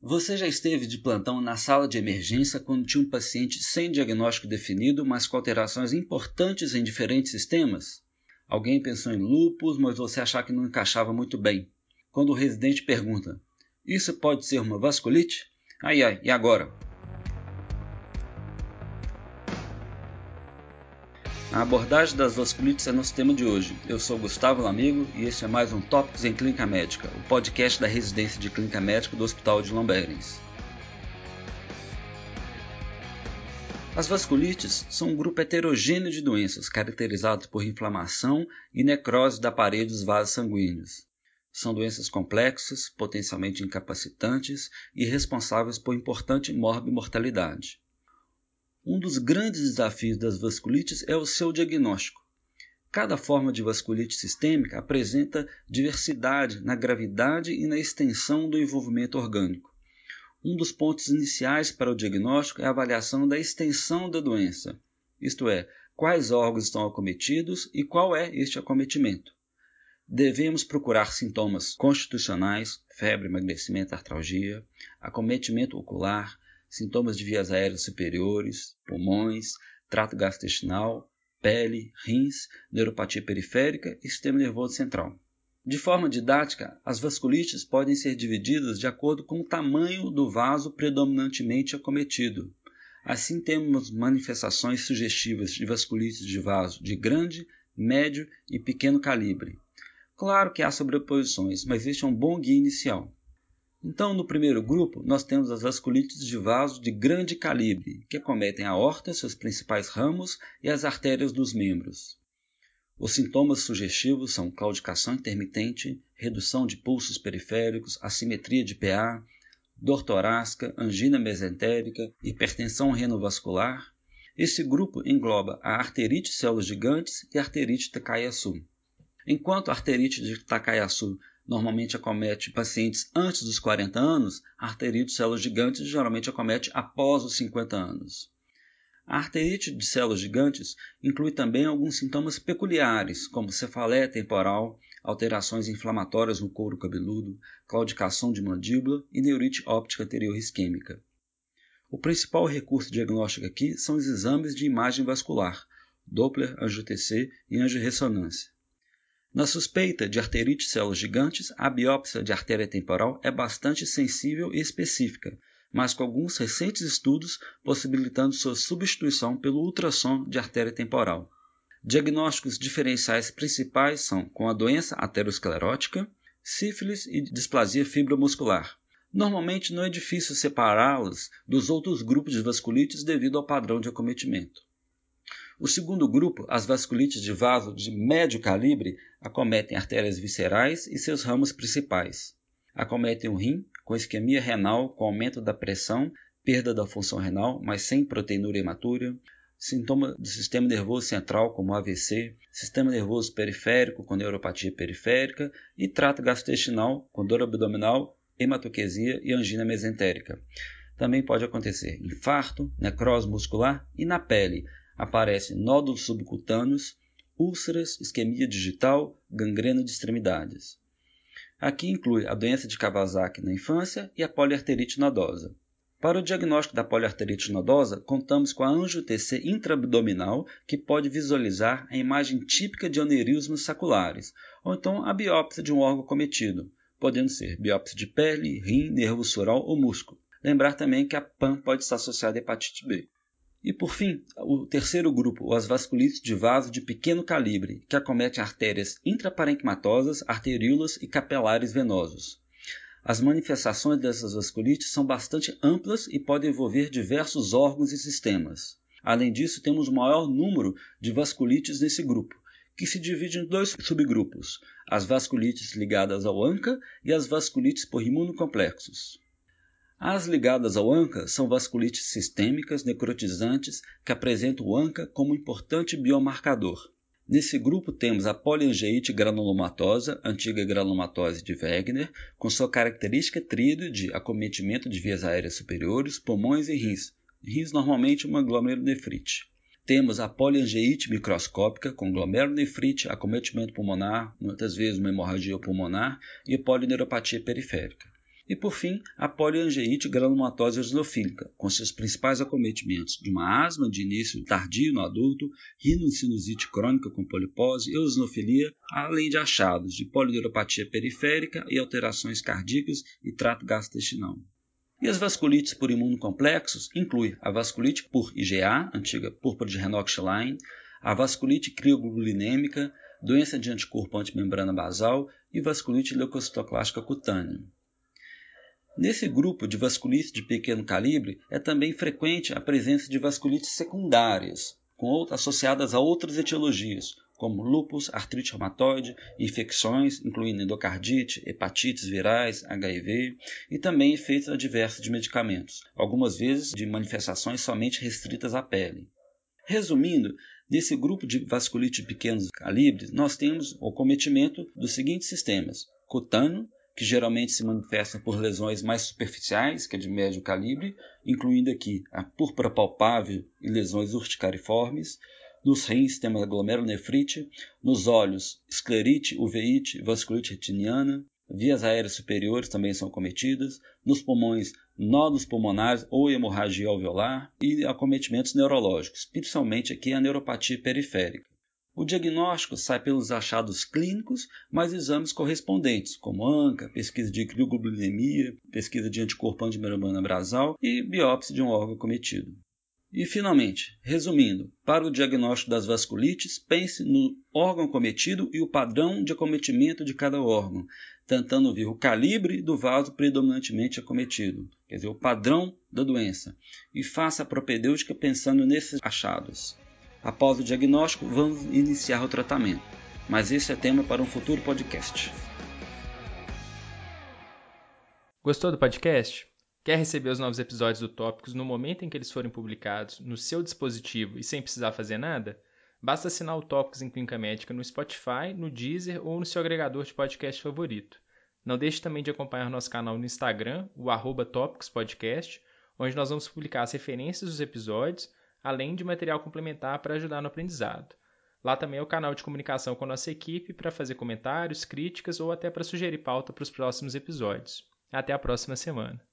Você já esteve de plantão na sala de emergência quando tinha um paciente sem diagnóstico definido, mas com alterações importantes em diferentes sistemas? Alguém pensou em lúpus, mas você achava que não encaixava muito bem. Quando o residente pergunta: Isso pode ser uma vasculite? Ai ai, e agora? A abordagem das vasculites é nosso tema de hoje. Eu sou Gustavo Lamigo e este é mais um Tópicos em Clínica Médica, o podcast da residência de Clínica Médica do Hospital de Lomberens. As vasculites são um grupo heterogêneo de doenças caracterizadas por inflamação e necrose da parede dos vasos sanguíneos. São doenças complexas, potencialmente incapacitantes e responsáveis por importante morbimortalidade. Um dos grandes desafios das vasculites é o seu diagnóstico. Cada forma de vasculite sistêmica apresenta diversidade na gravidade e na extensão do envolvimento orgânico. Um dos pontos iniciais para o diagnóstico é a avaliação da extensão da doença, isto é, quais órgãos estão acometidos e qual é este acometimento. Devemos procurar sintomas constitucionais, febre, emagrecimento, artralgia, acometimento ocular, sintomas de vias aéreas superiores, pulmões, trato gastrointestinal, pele, rins, neuropatia periférica e sistema nervoso central. De forma didática, as vasculites podem ser divididas de acordo com o tamanho do vaso predominantemente acometido. Assim, temos manifestações sugestivas de vasculites de vaso de grande, médio e pequeno calibre. Claro que há sobreposições, mas este é um bom guia inicial. Então, no primeiro grupo, nós temos as vasculites de vaso de grande calibre, que acometem a aorta, seus principais ramos e as artérias dos membros. Os sintomas sugestivos são claudicação intermitente, redução de pulsos periféricos, assimetria de PA, dor torácica, angina mesentérica, hipertensão renovascular. Esse grupo engloba a arterite células gigantes e a arterite Takaysu. Enquanto a arterite de Takaysu normalmente acomete pacientes antes dos 40 anos, a arterite de células gigantes geralmente acomete após os 50 anos. A arterite de células gigantes inclui também alguns sintomas peculiares, como cefaleia temporal, alterações inflamatórias no couro cabeludo, claudicação de mandíbula e neurite óptica anterior isquêmica. O principal recurso diagnóstico aqui são os exames de imagem vascular, Doppler, angiotensor e angiorressonância. Na suspeita de arterite células gigantes, a biópsia de artéria temporal é bastante sensível e específica, mas com alguns recentes estudos possibilitando sua substituição pelo ultrassom de artéria temporal. Diagnósticos diferenciais principais são com a doença aterosclerótica, sífilis e displasia fibromuscular. Normalmente não é difícil separá-las dos outros grupos de vasculites devido ao padrão de acometimento. O segundo grupo, as vasculites de vaso de médio calibre, acometem artérias viscerais e seus ramos principais. Acometem o rim, com isquemia renal com aumento da pressão, perda da função renal, mas sem proteinúria hematura, sintoma do sistema nervoso central, como AVC, sistema nervoso periférico, com neuropatia periférica, e trato gastrointestinal, com dor abdominal, hematoquesia e angina mesentérica. Também pode acontecer infarto, necrose muscular e na pele, aparecem nódulos subcutâneos, úlceras, isquemia digital, gangrena de extremidades. Aqui inclui a doença de Kawasaki na infância e a poliarterite nodosa. Para o diagnóstico da poliarterite nodosa, contamos com a angio-TC intraabdominal, que pode visualizar a imagem típica de aneurismos saculares, ou então a biópsia de um órgão cometido, podendo ser biópsia de pele, rim, nervo sural ou músculo. Lembrar também que a PAN pode estar associada à hepatite B. E por fim, o terceiro grupo, as vasculites de vaso de pequeno calibre, que acometem artérias intraparenquimatosas, arteríolas e capilares venosos. As manifestações dessas vasculites são bastante amplas e podem envolver diversos órgãos e sistemas. Além disso, temos o maior número de vasculites nesse grupo, que se divide em dois subgrupos: as vasculites ligadas ao ANCA e as vasculites por imunocomplexos. As ligadas ao ANCA são vasculites sistêmicas necrotizantes que apresentam o ANCA como importante biomarcador. Nesse grupo temos a poliangeite granulomatosa, antiga granulomatose de Wegener, com sua característica tríade de acometimento de vias aéreas superiores, pulmões e rins. Rins normalmente uma glomerulonefrite. Temos a poliangeite microscópica com glomerulonefrite, acometimento pulmonar, muitas vezes uma hemorragia pulmonar e polineuropatia periférica. E por fim, a poliangeite granulomatose eosinofílica, com seus principais acometimentos de uma asma de início tardio no adulto, rinocinusite crônica com polipose, eosinofilia, além de achados de polineuropatia periférica e alterações cardíacas e trato gastrointestinal. E as vasculites por imunocomplexos incluem a vasculite por IgA, antiga púrpura de Renox-Schlein, a vasculite crioglobulinêmica, doença de anticorpo antimembrana basal e vasculite leucocitoclástica cutânea. Nesse grupo de vasculites de pequeno calibre é também frequente a presença de vasculites secundárias, com associadas a outras etiologias, como lúpus, artrite reumatoide, infecções, incluindo endocardite, hepatites virais, HIV, e também efeitos adversos de medicamentos, algumas vezes de manifestações somente restritas à pele. Resumindo, nesse grupo de vasculite de pequenos calibres, nós temos o cometimento dos seguintes sistemas: cutâneo, que geralmente se manifesta por lesões mais superficiais, que é de médio calibre, incluindo aqui a púrpura palpável e lesões urticariformes, nos rins temos glomerulonefrite, nos olhos esclerite, uveite, vasculite retiniana, vias aéreas superiores também são cometidas, nos pulmões nódulos pulmonares ou hemorragia alveolar e acometimentos neurológicos, principalmente aqui a neuropatia periférica. O diagnóstico sai pelos achados clínicos, mais exames correspondentes, como ANCA, pesquisa de crioglobulinemia, pesquisa de anticorpo antimembrana basal e biópsia de um órgão cometido. E, finalmente, resumindo, para o diagnóstico das vasculites, pense no órgão cometido e o padrão de acometimento de cada órgão, tentando ver o calibre do vaso predominantemente acometido, quer dizer, o padrão da doença, e faça a propedêutica pensando nesses achados. Após o diagnóstico, vamos iniciar o tratamento, mas esse é tema para um futuro podcast. Gostou do podcast? Quer receber os novos episódios do Tópicos no momento em que eles forem publicados, no seu dispositivo e sem precisar fazer nada? Basta assinar o Tópicos em Clínica Médica no Spotify, no Deezer ou no seu agregador de podcast favorito. Não deixe também de acompanhar nosso canal no Instagram, o arroba Tópicos Podcast, onde nós vamos publicar as referências dos episódios além de material complementar para ajudar no aprendizado. Lá também é o canal de comunicação com a nossa equipe para fazer comentários, críticas ou até para sugerir pauta para os próximos episódios. Até a próxima semana.